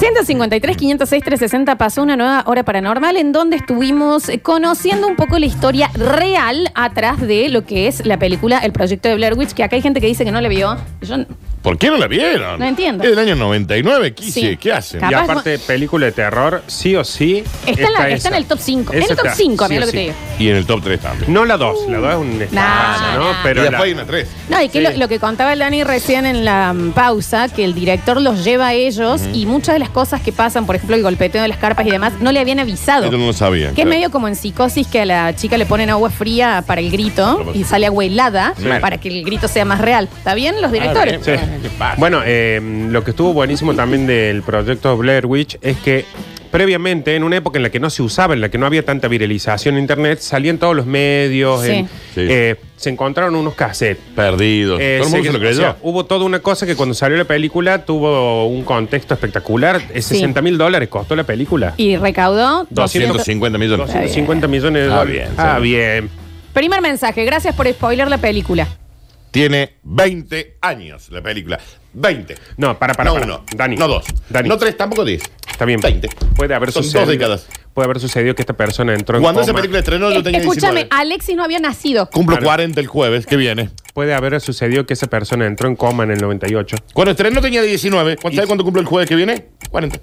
153, 506, 360 pasó una nueva hora paranormal en donde estuvimos conociendo un poco la historia real atrás de lo que es la película El Proyecto de Blair Witch, que acá hay gente que dice que no la vio. Yo ¿Por qué no la vieron? No entiendo. Es del año 99, ¿qué, Sí. ¿qué hacen? Capaz Y aparte, película de terror, sí o sí. está, en, la- está esa. en el top 5. En Esa el top está, 5, sí mira o lo que te sí. digo. Y en el top 3 también. No la 2, la 2 es un Nah, estafa, ¿no? nah. Pero y la- después hay una 3. No, y que Sí. lo, lo que contaba el Dani recién en la mm, pausa, que el director los lleva a ellos y muchas de las cosas que pasan, por ejemplo, el golpeteo de las carpas y demás, no le habían avisado. No lo sabían. Que es claro. medio como en psicosis que a la chica le ponen agua fría para el grito y sale agua helada Sí. para que el grito sea más real. ¿Está bien los directores? Ah, bien. Sí. ¿Qué pasa? Bueno, eh, lo que estuvo buenísimo también del proyecto Blair Witch es que previamente, en una época en la que no se usaba, en la que no había tanta viralización en Internet, salían todos los medios, Sí. en- Sí. eh, se encontraron unos cassettes. Perdidos. Eh, Todo el se- mundo se lo o creyó. sea, hubo toda una cosa que cuando salió la película tuvo un contexto espectacular. Eh, 60 mil dólares costó la película. Y recaudó 250 millones. 250 millones de Ah, dólares. bien, ah, sí. bien. Primer mensaje, gracias por spoiler la película. Tiene 20 años la película. 20. No, para, para, no para. uno. Dani. No dos. Dani. No tres, tampoco 10. Está bien. 20. Puede haber Son sucedido. dos décadas. Puede haber sucedido que esta persona entró en Cuando esa coma. película estrenó, yo tenía Escúchame, 19. Alexis no había nacido. Cumplo Claro. 40 el jueves, que viene. Puede haber sucedido que esa persona entró en coma en el 98. Cuando estrenó tenía 19. ¿Cuánto ¿Sabes cuánto cumple el jueves que viene? 40.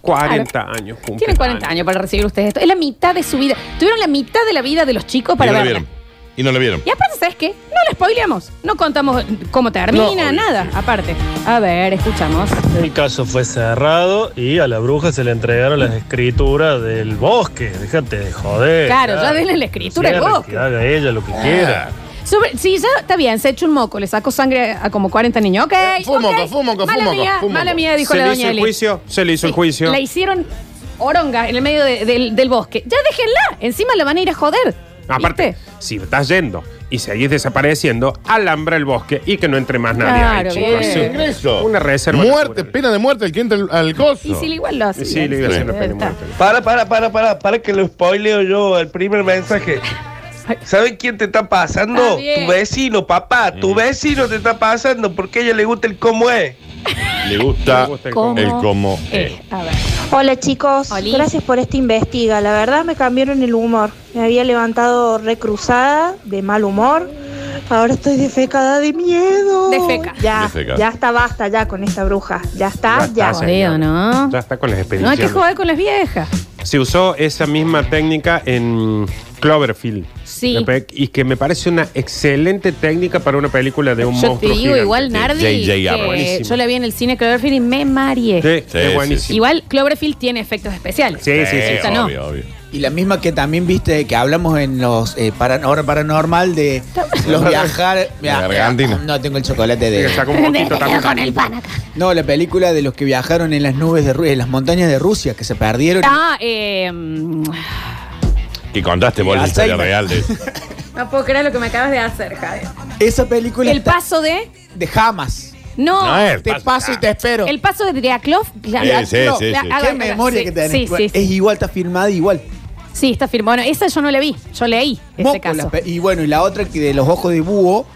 40 años cumple. Tienen 40 años para recibir ustedes esto. Es la mitad de su vida. Tuvieron la mitad de la vida de los chicos para y no la verla. vieron. Y no la vieron. Y aparte, ¿sabes qué? No la spoileamos. No contamos cómo termina, nada. Aparte. A ver, escuchamos. El caso fue cerrado y a la bruja se le entregaron las escrituras del bosque. Déjate de joder. Claro, ya denle la escritura al Cierre, bosque. Que haga ella lo que Ah. quiera. Sobre- sí, ya está bien, se echó un moco, le sacó sangre a como 40 niños. Ok. fue un ok. moco, fue un moco, fue Mala moco, mía, fue un mala moco. mía, dijo Se la le doña hizo el Eli. juicio, se le hizo el juicio. La hicieron oronga en el medio de- del, del bosque. Ya déjenla, encima la van a ir a joder. Aparte, ¿Viste? si estás yendo y seguís desapareciendo, alambra el bosque y que no entre más nadie Claro, ahí, chicos. Sí, Sí. ingreso. Una reserva Muerte, natural. pena de muerte el que entra al, al coso. Y si igual lo hace. Sí, le iba a hacer la pena de Está. muerte. Para, para, para, para, para que lo spoileo yo el primer mensaje. ¿Saben quién te está Está pasando? bien. Tu vecino, papá. Tu vecino te está pasando porque a ella le gusta el cómo es. Le gusta, Le gusta el ¿Cómo? el cómo. Eh, a ver. Hola chicos, Oli. gracias por esta investiga. La verdad me cambiaron el humor. Me había levantado recruzada, de mal humor. Ahora estoy defecada de miedo. Defeca. Ya, Defeca. ya está, basta ya con esta bruja. Ya está, Ya ya. está, Jodido, ¿no? Ya está con las No hay expediciones. que jugar con las viejas. Se usó esa misma técnica en Cloverfield. Sí. Y que me parece una excelente técnica para una película de un Yo te monstruo. digo, gigante. igual Nardi, J.J. que. Buenísimo. yo la vi en el cine Cloverfield y me marié. Sí, Sí, es sí, buenísimo. Igual Cloverfield tiene efectos especiales. Sí, sí, sí. Esta no. obvio, obvio. Y la misma que también viste que hablamos en los eh, hora paranormal de los viajar. La gargantina. No tengo el chocolate de. un poquito también. con el pan acá. No, la película de los que viajaron en las nubes de Ru- en las montañas de Rusia, que se perdieron. Ah, eh, mm, Que contaste vos la historia real de eso. no puedo creer lo que me acabas de hacer, Javier. Esa película El paso de. de Hamas. No. No es. Te paso y te espero. El paso de Driaklov. Sí, sí, no, sí, sí. Qué memoria sí, que tenés. Sí, sí, Es igual, está firmada igual. Sí, está firmado. Bueno, esa yo no la vi. Yo leí ese Moco, caso. la pe- y bueno, y la otra que de los ojos de búho.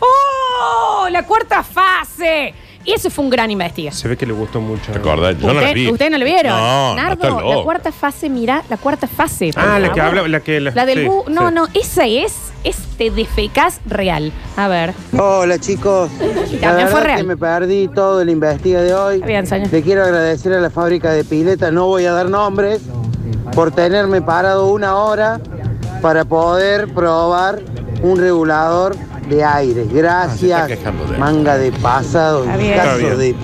¡Oh! La cuarta fase. Y eso fue un gran investigación. Se ve que le gustó mucho. ¿Te acordás? Yo no la ¿Usted- vi. ¿Ustedes no la vieron? No, Nardo, la cuarta fase, mira, la cuarta fase. Ah, la que habla, la que... La del sí, bu- No, sí. no, esa es, es te defecas real. A ver. Hola chicos, Y la también fue verdad real. que me perdí todo el investiga de hoy. Está bien, señor. Le quiero agradecer a la fábrica de piletas, no voy a dar nombres, por tenerme parado una hora para poder probar un regulador de aire. Ah, Gracias, quejando de manga de pasado, caso de...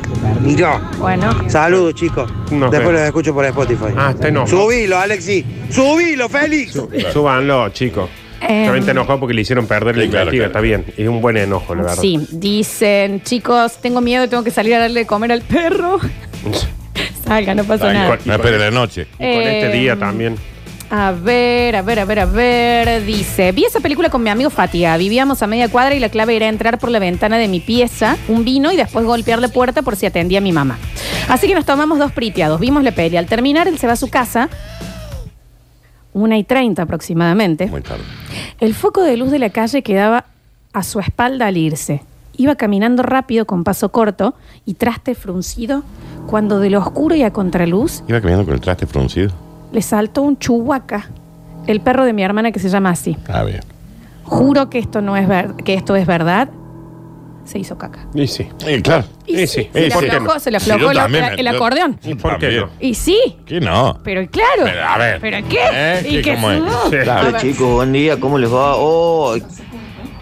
Mirá. Bueno. Saludos chicos, Nos después los escucho por Spotify. Ah, está enojado. Subilo, Alexi, subilo, Félix. Súbanlo, chicos. Eh, También te enojó porque le hicieron perder la Sí, claro, investiga. claro. Está bien. Es un buen enojo, la verdad. Sí, dicen, chicos, tengo miedo, tengo que salir a darle de comer al perro. Salga, no pasa Ay, nada. con- No espere la noche. Y con este Eh, día también. A ver, a ver, a ver, a ver. Dice, vi esa película con mi amigo Fatiga. Vivíamos a media cuadra y la clave era entrar por la ventana de mi pieza, un vino y después golpear la puerta por si atendía a mi mamá. Así que nos tomamos dos priteados. Vimos la peli. Al terminar, él se va a su casa. Una y treinta aproximadamente. Muy tarde. El foco de luz de la calle quedaba a su espalda al irse. Iba caminando rápido con paso corto y traste fruncido cuando de lo oscuro y a contraluz Iba caminando con el traste fruncido. le saltó un chuhuaca, el perro de mi hermana que se llama así. Ah, bien. Juro que esto no es ver- que esto es verdad. Se hizo caca. Y sí. Eh, claro. Y Sí, sí, se, le ¿por qué aflojó, no? se le Sí, aflojó la- también la- me- el yo- acordeón. ¿Y por qué no? Y sí, ¿Qué no? pero claro. Pero, a ver. ¿Pero qué? ¿Eh? ¿Y ¿Qué, cómo es? Sí. Claro. ver. chicos, buen día, ¿cómo les va? Oh,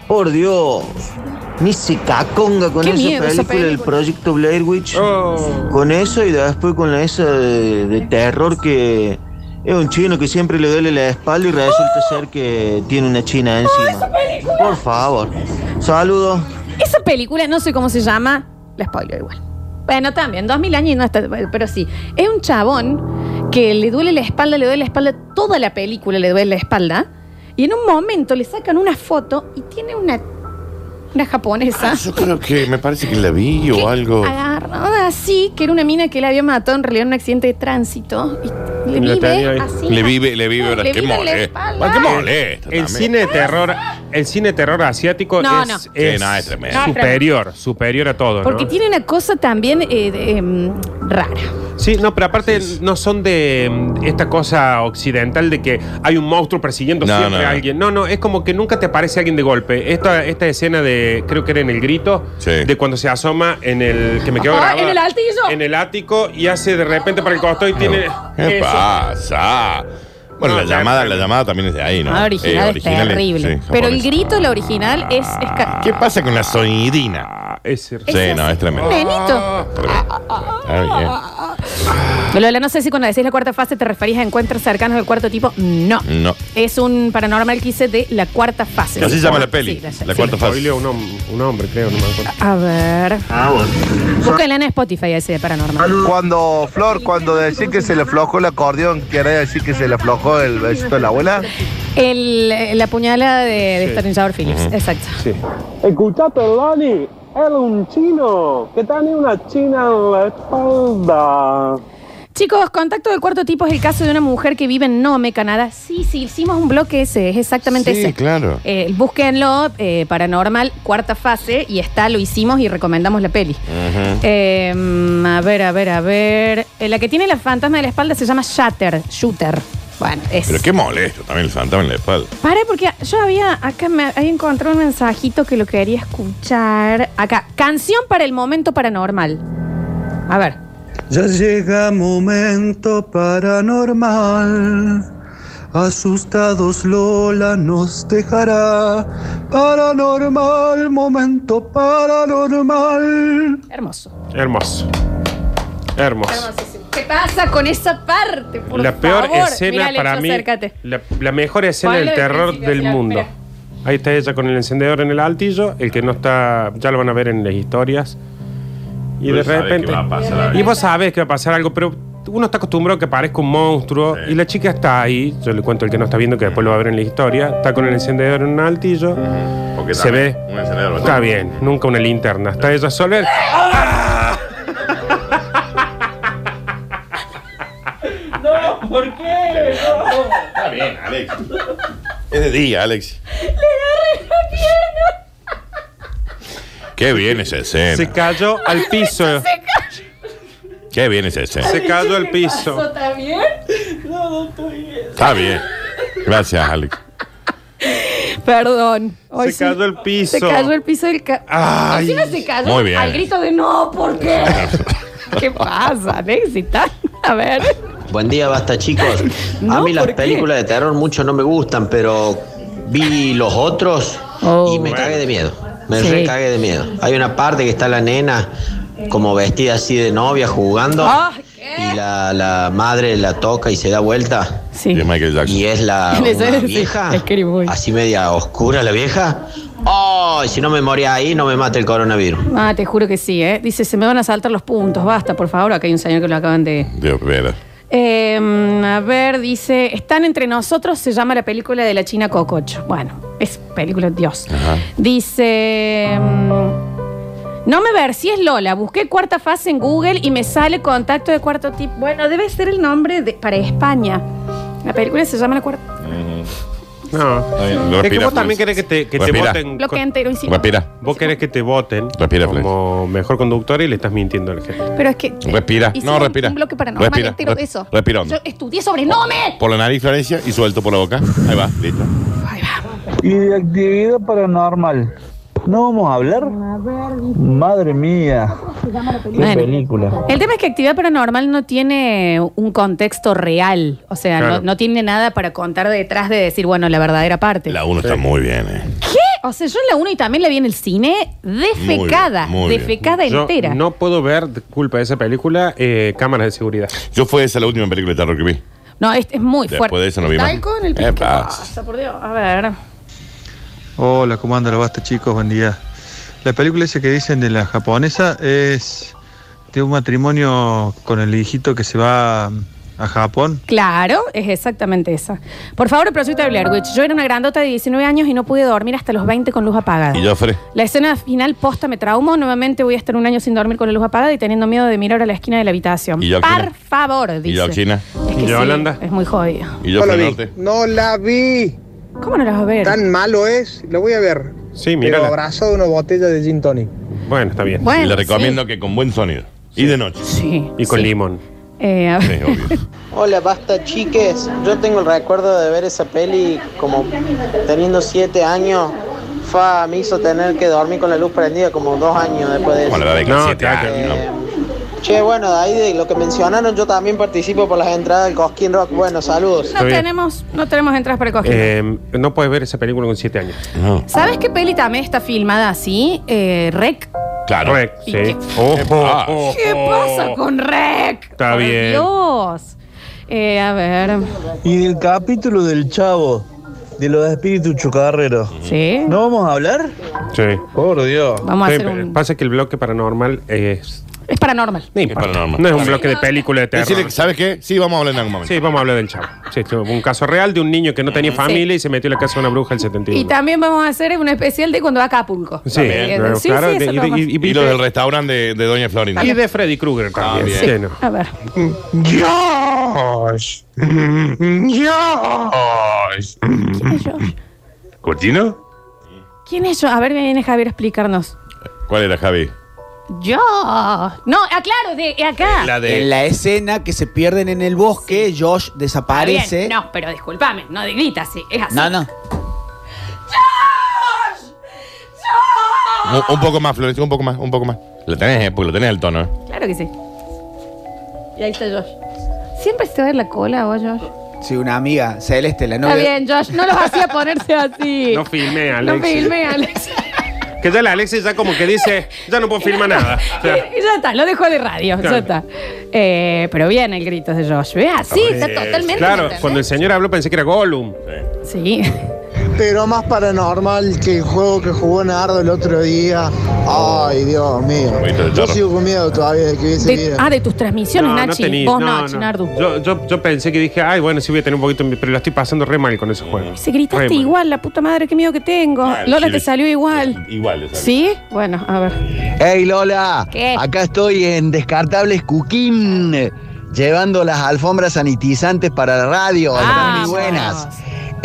por Dios, ni se caconga con Qué esa miedo esa película película. proyecto Blair Witch. Oh. Con eso y después con esa de, de terror que es un chino que siempre le duele la espalda y resulta ser que tiene una china encima. Por favor. Saludos. Esa película, no sé cómo se llama, la spoiler igual. Bueno, también, 2000 años y no está, pero sí. Es un chabón que le duele la espalda, le duele la espalda, toda la película le duele la espalda. Y en un momento le sacan una foto y tiene una, una japonesa. Ah, yo creo que me parece que la vi o algo. Agarrada así, que era una mina que le había matado en realidad en un accidente de tránsito. Y le vive así. Le vive, le vive, No, ahora le qué vive en la molesta. espalda. Bueno, qué molesta. El también. cine de terror, el cine de terror asiático No, es, no. es Sí, no, es tremendo. No, es superior, superior a todo. ¿no? Porque tiene una cosa también eh, de, em, rara. Sí, no, pero aparte no son de mm, esta cosa occidental de que hay un monstruo persiguiendo No, siempre no, a no. alguien. No, no, es como que nunca te aparece alguien de golpe. Esta, esta escena de, creo que era en el grito, Sí. de cuando se asoma en el, que me quedó Ah, grabada, ¿en el altillo? En el ático y hace de repente para el costado y tiene... ¿Qué eso. Pasa? Bueno, No, la ya- llamada, la llamada también es de ahí, ¿no? La original Eh, es terrible. sí, Pero el grito, la original, es. es ca- ¿Qué pasa con la sonidina? Ah, ese- Sí, no, es tremendo. Nenito. Está bien. Lola, no sé si cuando decís la cuarta fase te referís a encuentros cercanos del cuarto tipo. No. No. Es un paranormal que hice de la cuarta fase. Así se llama la peli. Sí, la, La sí. cuarta fase. Spoileó un, hom- un hombre, creo, no me acuerdo. A ver. Búsquenla en Spotify ese de paranormal. Cuando, Flor, cuando decís que se le aflojó el acordeón, ¿quiere decir que se le aflojó el besito de la abuela? El, la puñalada de, de Sí. Stanislaw Phillips. Exacto. Sí. Escuchate, Lani, era un chino que tenía una china en la espalda. Chicos, contacto del cuarto tipo es el caso de una mujer que vive en Nome, Canadá. Sí, sí, hicimos un bloque ese, es exactamente Sí, ese. claro. Eh, búsquenlo, eh, Paranormal, cuarta fase, y está, lo hicimos y recomendamos la peli. Ujú. Eh, a ver, a ver, a ver. Eh, la que tiene la fantasma de la espalda se llama Shatter, Shooter. Bueno, es. Pero qué molesto también el fantasma en la espalda. Pare, porque yo había, acá me había encontrado un mensajito que lo quería escuchar. Acá, canción para el momento paranormal. A ver. Ya llega momento paranormal. Asustados Lola nos dejará. Paranormal, momento paranormal. Hermoso. Hermoso. Hermoso. Hermosísimo. ¿Qué pasa con esa parte? Por la peor favor? escena Alex, para mí. acércate. La, la mejor escena del de terror principio, del mundo. mira. Ahí está ella con el encendedor en el altillo, el que no está, ya lo van a ver en las historias. Y de sabes repente. que va a pasar y vos sabés que va a pasar algo, pero uno está acostumbrado a que parezca un monstruo. Sí. Y la chica está ahí, yo le cuento el que no está viendo, que después lo va a ver en la historia. Está con el encendedor en un altillo. Porque Se ve. Un encendedor Está bien, nunca una linterna. Está ella sola. Está bien, Alex. Es de día, Alex. Le agarré la pierna. Qué bien esa escena. Se cayó al piso. Qué bien esa escena. Se cayó al piso. también? Está bien. Gracias, Alex. Perdón. Hoy Se cayó el piso. Se cayó el piso del ca Ay. Encima se cayó Muy bien. al grito de no, ¿por qué? ¿Qué pasa, Alexita? A ver. Buen día, basta chicos. No, a mí las películas de terror mucho no me gustan, pero vi los otros Oh. y me cagué de miedo. Me Sí. re cagué de miedo. Hay una parte que está la nena como vestida así de novia jugando y la, la madre la toca y se da vuelta Sí. Y es Michael Jackson. y es la una vieja, así media oscura la vieja. ¡Oh! Si no me moría ahí, no me mata el coronavirus. Ah, te juro que sí, ¿eh? Dice, se me van a saltar los puntos. Basta, por favor. Acá hay un señor que lo acaban de... Dios, vera. Eh, a ver, dice, están entre nosotros, se llama la película de la China Cococho. Bueno, es película de Dios. Ajá. Dice, mm, no me ver si es Lola, busqué cuarta fase en Google y me sale contacto de cuarto tipo. Bueno, debe ser el nombre de, para España. La película se llama La Cuarta. No. Está bien, Es que respira, vos también querés que te, que te Respira. voten. Bloque con- entero. Respira, Vos querés que te voten Respira, como mejor conductor y le estás mintiendo a la gente. Pero es que. respira. Hicieron No, respira. Un bloque paranormal Respira, entero re- de eso. Respira hondo. Yo estudié sobre Nome. Por la nariz, Florencia, y suelto por la boca. Ahí va, listo. Y de actividad paranormal. ¿No vamos a hablar? Madre mía. Qué Bueno. película. El tema es que actividad paranormal no tiene un contexto real. O sea, Claro. no, no tiene nada para contar detrás de decir, bueno, la verdadera parte. La 1 está muy bien, eh. ¿Qué? O sea, yo en la 1 y también la vi en el cine defecada. Muy bien, muy bien. defecada Yo entera. no puedo ver, culpa de esa película, eh, cámaras de seguridad. Yo fue esa la última película de terror que vi. No, es, es muy Después fuerte. de eso no vi más. Talco en el piso. Eh, ¿Qué pasa. pasa, por Dios? A ver. Hola, ¿cómo anda la basta, chicos? Buen día. La película esa que dicen de la japonesa es de un matrimonio con el hijito que se va a Japón. Claro, es exactamente esa. Por favor, el proyecto de Blair Witch. Yo era una grandota de 19 años y no pude dormir hasta los 20 con luz apagada. Y Joffre. La escena final posta me traumó. Nuevamente voy a estar un año sin dormir con la luz apagada y teniendo miedo de mirar a la esquina de la habitación. ¿Y? Por favor, dice. ¿Y Joaquina? Es que ¿Y sí, Yolanda? es muy jodido. ¿Y Joffre Norte? No la vi. ¿Cómo no la vas a ver? Tan malo es. La voy a ver. Sí, Pero abrazado de una botella de gin tonic. Bueno, está bien. Bueno, y le recomiendo que con buen sonido. Y de noche. Sí. Y con sí. limón. Eh, a ver. Sí, obvio. Hola, basta chiques. Yo tengo el recuerdo de ver esa peli como teniendo siete años. Fa, me hizo tener que dormir con la luz prendida como dos años después de eso. Bueno, la de No, 7 claro. años. ¿no? Che, bueno, de ahí de lo que mencionaron, yo también participo por las entradas del Cosquín Rock. Bueno, saludos. No bien. tenemos, no tenemos entradas para coger. Eh, no puedes ver esa película con 7 años. No. ¿Sabes qué peli también está filmada así? Eh, Rec. Claro. Rec, ¿Y sí. qué- Oh, oh, Ah. oh, ¿Qué oh. pasa con Rec? Está Por bien. Dios. Eh, a ver. Y del capítulo del chavo, de los espíritus chocarreros. Sí. ¿No vamos a hablar? Sí. Por Dios. Vamos a Sí, hacer un. Pasa que el bloque paranormal es. Es paranormal. No importa. paranormal. No es un bloque de película de terror. Decirle, ¿sabes qué? Sí, vamos a hablar en algún momento. Sí, vamos a hablar del chavo. Sí, un caso real de un niño que no tenía familia y se metió en la casa de una bruja el 71. Y también vamos a hacer un especial de cuando va a Acapulco. Sí, claro, sí, claro, sí, eso de- lo vamos a y- hacer. y- Y lo del restaurante de, de Doña Florinda. Y de Freddy Krueger también. bien. Sí, no. A ver. Josh. Josh. ¿Quién es Josh? ¿Cortino? ¿Quién es yo? A ver, viene Javier a explicarnos. ¿Cuál era, Javi? Yo. No, ah, claro, de acá. La de. En la escena que se pierden en el bosque, Josh Está desaparece. No, pero discúlpame, no de grita así, es así. No, no. Un, un poco más, Florencia, un poco más, un poco más. Lo tenés, eh, porque lo tenés el tono, ¿eh? Claro que sí. Y ahí está Josh. ¿Siempre se te va a ver la cola vos, Josh? Sí, una amiga, Celeste, la Está novia. bien, Josh, no los hacía ponerse así. No filmé, No Alex. filme, Alex. Que ya la Alexis ya como que dice, ya no puedo filmar nada. O sea, Y ya está, lo dejo de radio, Claro. ya está. Eh, pero bien el grito de Josh. Vea, sí, está totalmente. Claro, cuando el señor habló pensé que era Gollum. Sí. Pero más paranormal que el juego que jugó Nardo el otro día. Ay, Dios mío. Yo sigo con miedo todavía de que vi ese De- ah, de tus transmisiones, No, no Nachi. Vos no, no, no. Chinardu. Yo, yo, yo pensé que dije, ay, bueno, sí voy a tener un poquito, pero la estoy pasando re mal con ese juego. Se gritaste Re mal. igual, la puta madre, qué miedo que tengo. Ah, Lola sí, te salió igual. Igual, exacto. ¿Sí? Bueno, a ver. Hey Lola, ¿Qué? acá estoy en Descartables Cooking, llevando las alfombras sanitizantes para la radio, Vamos. muy buenas.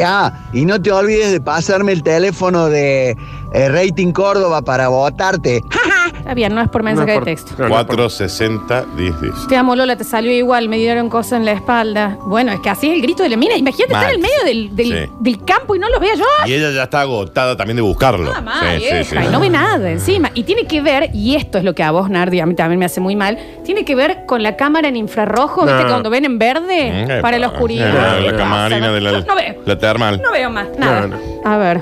Ah, y no te olvides de pasarme el teléfono de eh, Rating Córdoba para votarte. Está bien, no es por mensaje de texto. 460 10 10. Te amo, Lola, te salió igual, me dieron cosas en la espalda. Bueno, es que así es el grito de la mina. Imagínate Mal. estar en medio del, del- Sí. del campo y no lo vea yo. Y ella ya está agotada también de buscarlo. Vieja, sí. y no ve nada encima. Y tiene que ver, y esto es lo que a vos, Nardi, a mí también me hace muy mal, tiene que ver con la cámara en infrarrojo, ¿viste? No. Cuando ven en verde, Mm, para la oscuridad. Eh, La camarina de la, No veo. la termal. No veo más, nada. No, A ver,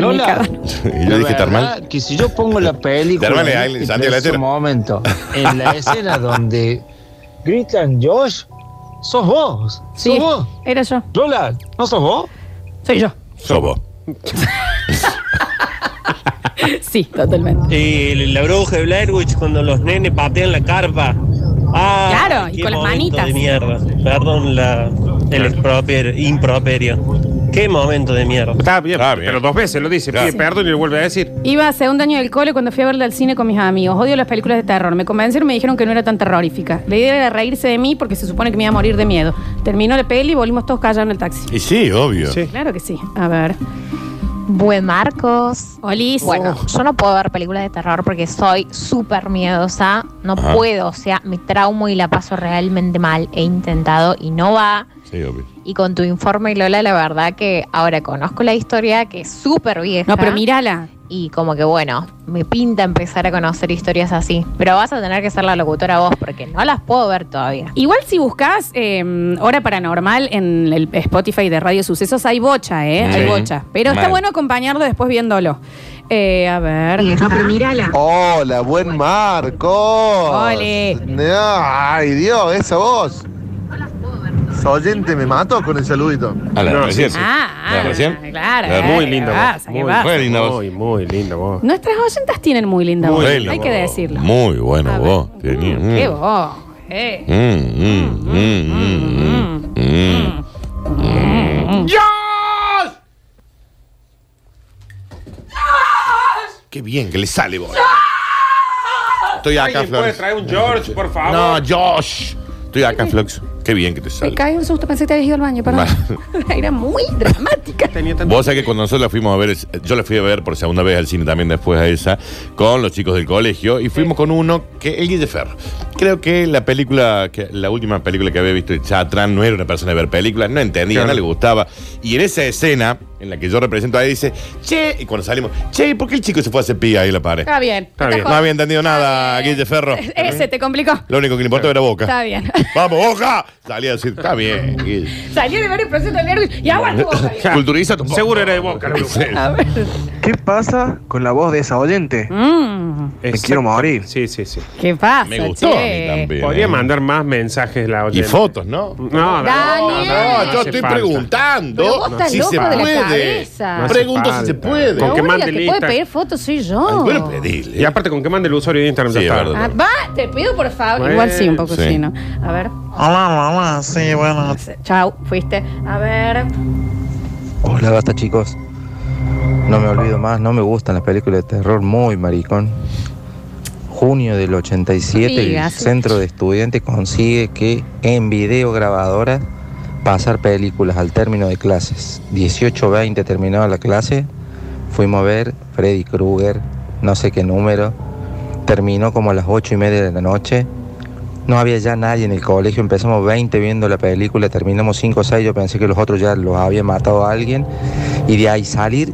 térmica. Lola. Y yo dije termal. que si yo pongo la película Termal en este preciso Letera. momento, en la escena donde gritan Josh, sos vos, Sí, sos vos. era yo. Lola, ¿no sos vos? Soy yo. Sobo. Sí, totalmente. Y la bruja de Blair Witch cuando los nenes patean la carpa. Ah, Claro, y con las manitas. de mierda. Perdón la, el improperio. Qué momento de mierda. Está bien, pero dos veces lo dice. Pide perdón y le vuelve a decir. Iba a segundo año del cole cuando fui a verla al cine con mis amigos. Odio las películas de terror. Me convencieron y me dijeron que no era tan terrorífica. La idea era reírse de mí porque se supone que me iba a morir de miedo. Terminó la peli y volvimos todos callados en el taxi. Y sí, obvio. Claro que sí. A ver. Buen Marcos. Olis. Bueno, yo no puedo ver películas de terror porque soy súper miedosa. No Ajá. puedo, o sea, me traumo y la paso realmente mal. He intentado y no va. Sí, obvio. Y con tu informe, Lola, la verdad que ahora conozco la historia, que es súper vieja. No, pero mírala. Y como que bueno, me pinta empezar a conocer historias así. Pero vas a tener que ser la locutora vos porque no las puedo ver todavía. Igual si buscas eh, Hora Paranormal en el Spotify de Radio Sucesos hay bocha, ¿eh? Hay bocha. Pero está bueno acompañarlo después viéndolo. Eh, a ver. No, pero mírala. Hola, buen Marco. Ole. Ay, Dios, esa voz. Oyente me mató con el saludito. A la No, recién. sí. Ah, ¿La ah, recién? claro. La- eh, Muy ¿qué linda voz. ¿Qué Muy? Muy linda voz. muy, muy linda voz. Nuestras oyentas tienen muy linda Muy voz. linda Hay que voz. decirlo. Muy buena voz. tenía. Mm, Qué voz. eh. Mm, mm, mm, mm, mm, mm. Qué bien que le sale, vos. Estoy acá, ¿Alguien puede Flores. traer un George, por favor? No, Josh. Estoy acá, Flox. Qué bien que te Me sale. cae un susto, pensé que te habías ido al baño, perdón. Era muy dramática. Vos sabés que cuando nosotros la fuimos a ver, yo la fui a ver por segunda vez al cine también después a esa, con los chicos del colegio, y fuimos con uno que, el Guille Ferro. Creo que la película, que la última película que había visto de Chatran no era una persona de ver películas, no entendía, Claro. no le gustaba. Y en esa escena, en la que yo represento a él, dice, che, y cuando salimos, che, ¿por qué el chico se fue a hacer pía ahí en la pared? Está bien. Está bien. No había entendido nada, Guille Ferro. Ese te complicó. Lo único que le importaba era Boca. Está bien. ¡Vamos, Boca! Salía a decir, está bien, Guille. Salió de varios procesos de nervios y aguanta boca. Culturiza tu Seguro era de boca. ¿no? A ver. ¿Qué pasa con la voz de esa oyente? Mm, Me quiero morir. Sí, sí, sí. ¿Qué pasa? Me gustó a mí che? también. Podría ¿eh? mandar más mensajes la Y oyente. fotos, ¿no? No, no, Daniel. No, yo hace estoy falta. preguntando Pero vos estás si loco se de la puede. cabeza. No hace Pregunto si falta. se puede. Con La que única mande que lista. puede pedir fotos soy yo. Ay, bueno, pedirle. Y aparte, con que mande el usuario de Instagram Sí, ya es está. verdad. Ah, va, te pido por favor. Bueno, Igual sí, un poco sí. sí, ¿no? A ver. Hola, hola, sí, bueno. Chau, fuiste. A ver. Hola, basta chicos. No me olvido más, no me gustan las películas de terror, muy maricón. Junio del 87, el centro de estudiantes consigue que en videograbadora pasar películas al término de clases. 18-20 terminaba la clase, fuimos a ver Freddy Krueger, no sé qué número. Terminó como a las 8 y media de la noche. No había ya nadie en el colegio, empezamos 20 viendo la película, terminamos 5 o 6, yo pensé que los otros ya los había matado a alguien. Y de ahí salir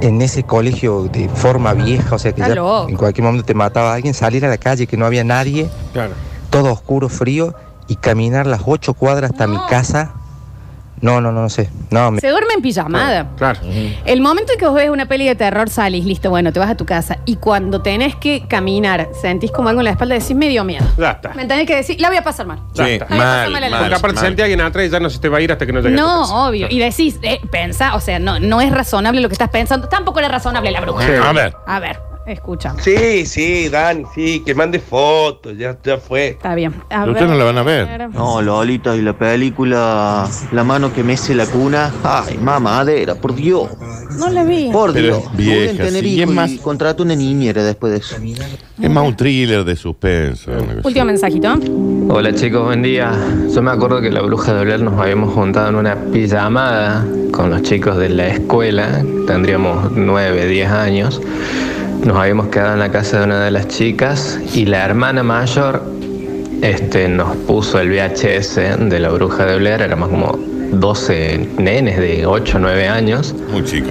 en ese colegio de forma vieja, o sea que ya en cualquier momento te mataba a alguien, salir a la calle que no había nadie, Claro. todo oscuro, frío, y caminar las 8 cuadras hasta mi casa. No, no, no, no sé. No, me- Se duerme en pijamada. Claro. El momento en que vos ves una peli de terror, salís, listo, bueno, te vas a tu casa. Y cuando tenés que caminar, sentís como algo en la espalda, decís medio miedo. Ya está. Me tenés que decir, la voy a pasar mal. Sí, Ya está. Ay, mal, mal, Porque aparte mal. sentí a alguien atrás y ya no se te va a ir hasta que no llegue a tu No, casa. obvio. Y decís, eh, pensá, o sea, no, no es razonable lo que estás pensando. Tampoco era razonable la bruja. Sí. A ver. A ver, escucha. Sí, sí, Dani, sí, que mande fotos, ya, ya fue. Está bien. A Pero ustedes no la van a ver. No, Lolita, y la película La mano que mece la cuna. Ay, mamadera, por Dios. No la vi. Por Pero Dios. es vieja, Pueden tener sí, y es hijos más- y una niñera después de eso. Es más un thriller de suspenso. una cosa Último mensajito. Hola chicos, buen día. Yo me acuerdo que la bruja de Blair nos habíamos juntado en una pijamada con los chicos de la escuela, tendríamos 9, 10 años. Nos habíamos quedado en la casa de una de las chicas y la hermana mayor este, nos puso el VHS de la bruja de Blair, éramos como 12 nenes de 8, 9 años. Muy chico.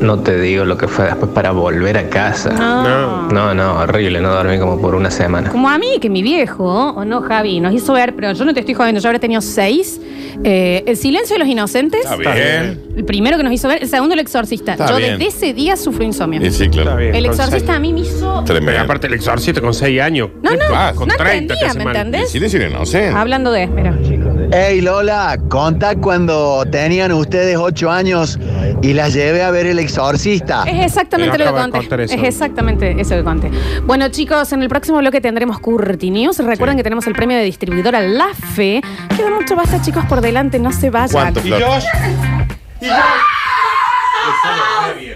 No te digo lo que fue después para volver a casa. No. No, no, horrible, no dormí como por una semana. Como a mí, que mi viejo, o no, Javi, nos hizo ver, pero yo no te estoy jodiendo, yo habré tenido seis. Eh, el silencio de los inocentes. Está bien. El primero que nos hizo ver, el segundo el exorcista. Está yo bien. desde ese día sufro insomnio. Y sí, claro. Está bien. El exorcista a mí me hizo. Tremendo. Aparte el exorcista con 6 años. No, ¿Qué no, pasa? Con no 30 te entendía, ¿me entendés? El silencio inocente. Hablando de, mira. Hey Lola, conta cuando tenían ustedes ocho años y las llevé a ver El Exorcista. Es exactamente Me lo que conté. Es exactamente eso que conté. Bueno, chicos, en el próximo bloque tendremos Curti News. Recuerden que tenemos el premio de distribuidora La Fe. Queda mucho basta, chicos, por delante. No se vayan. ¿Cuánto, Flor? Y Le sale re bien.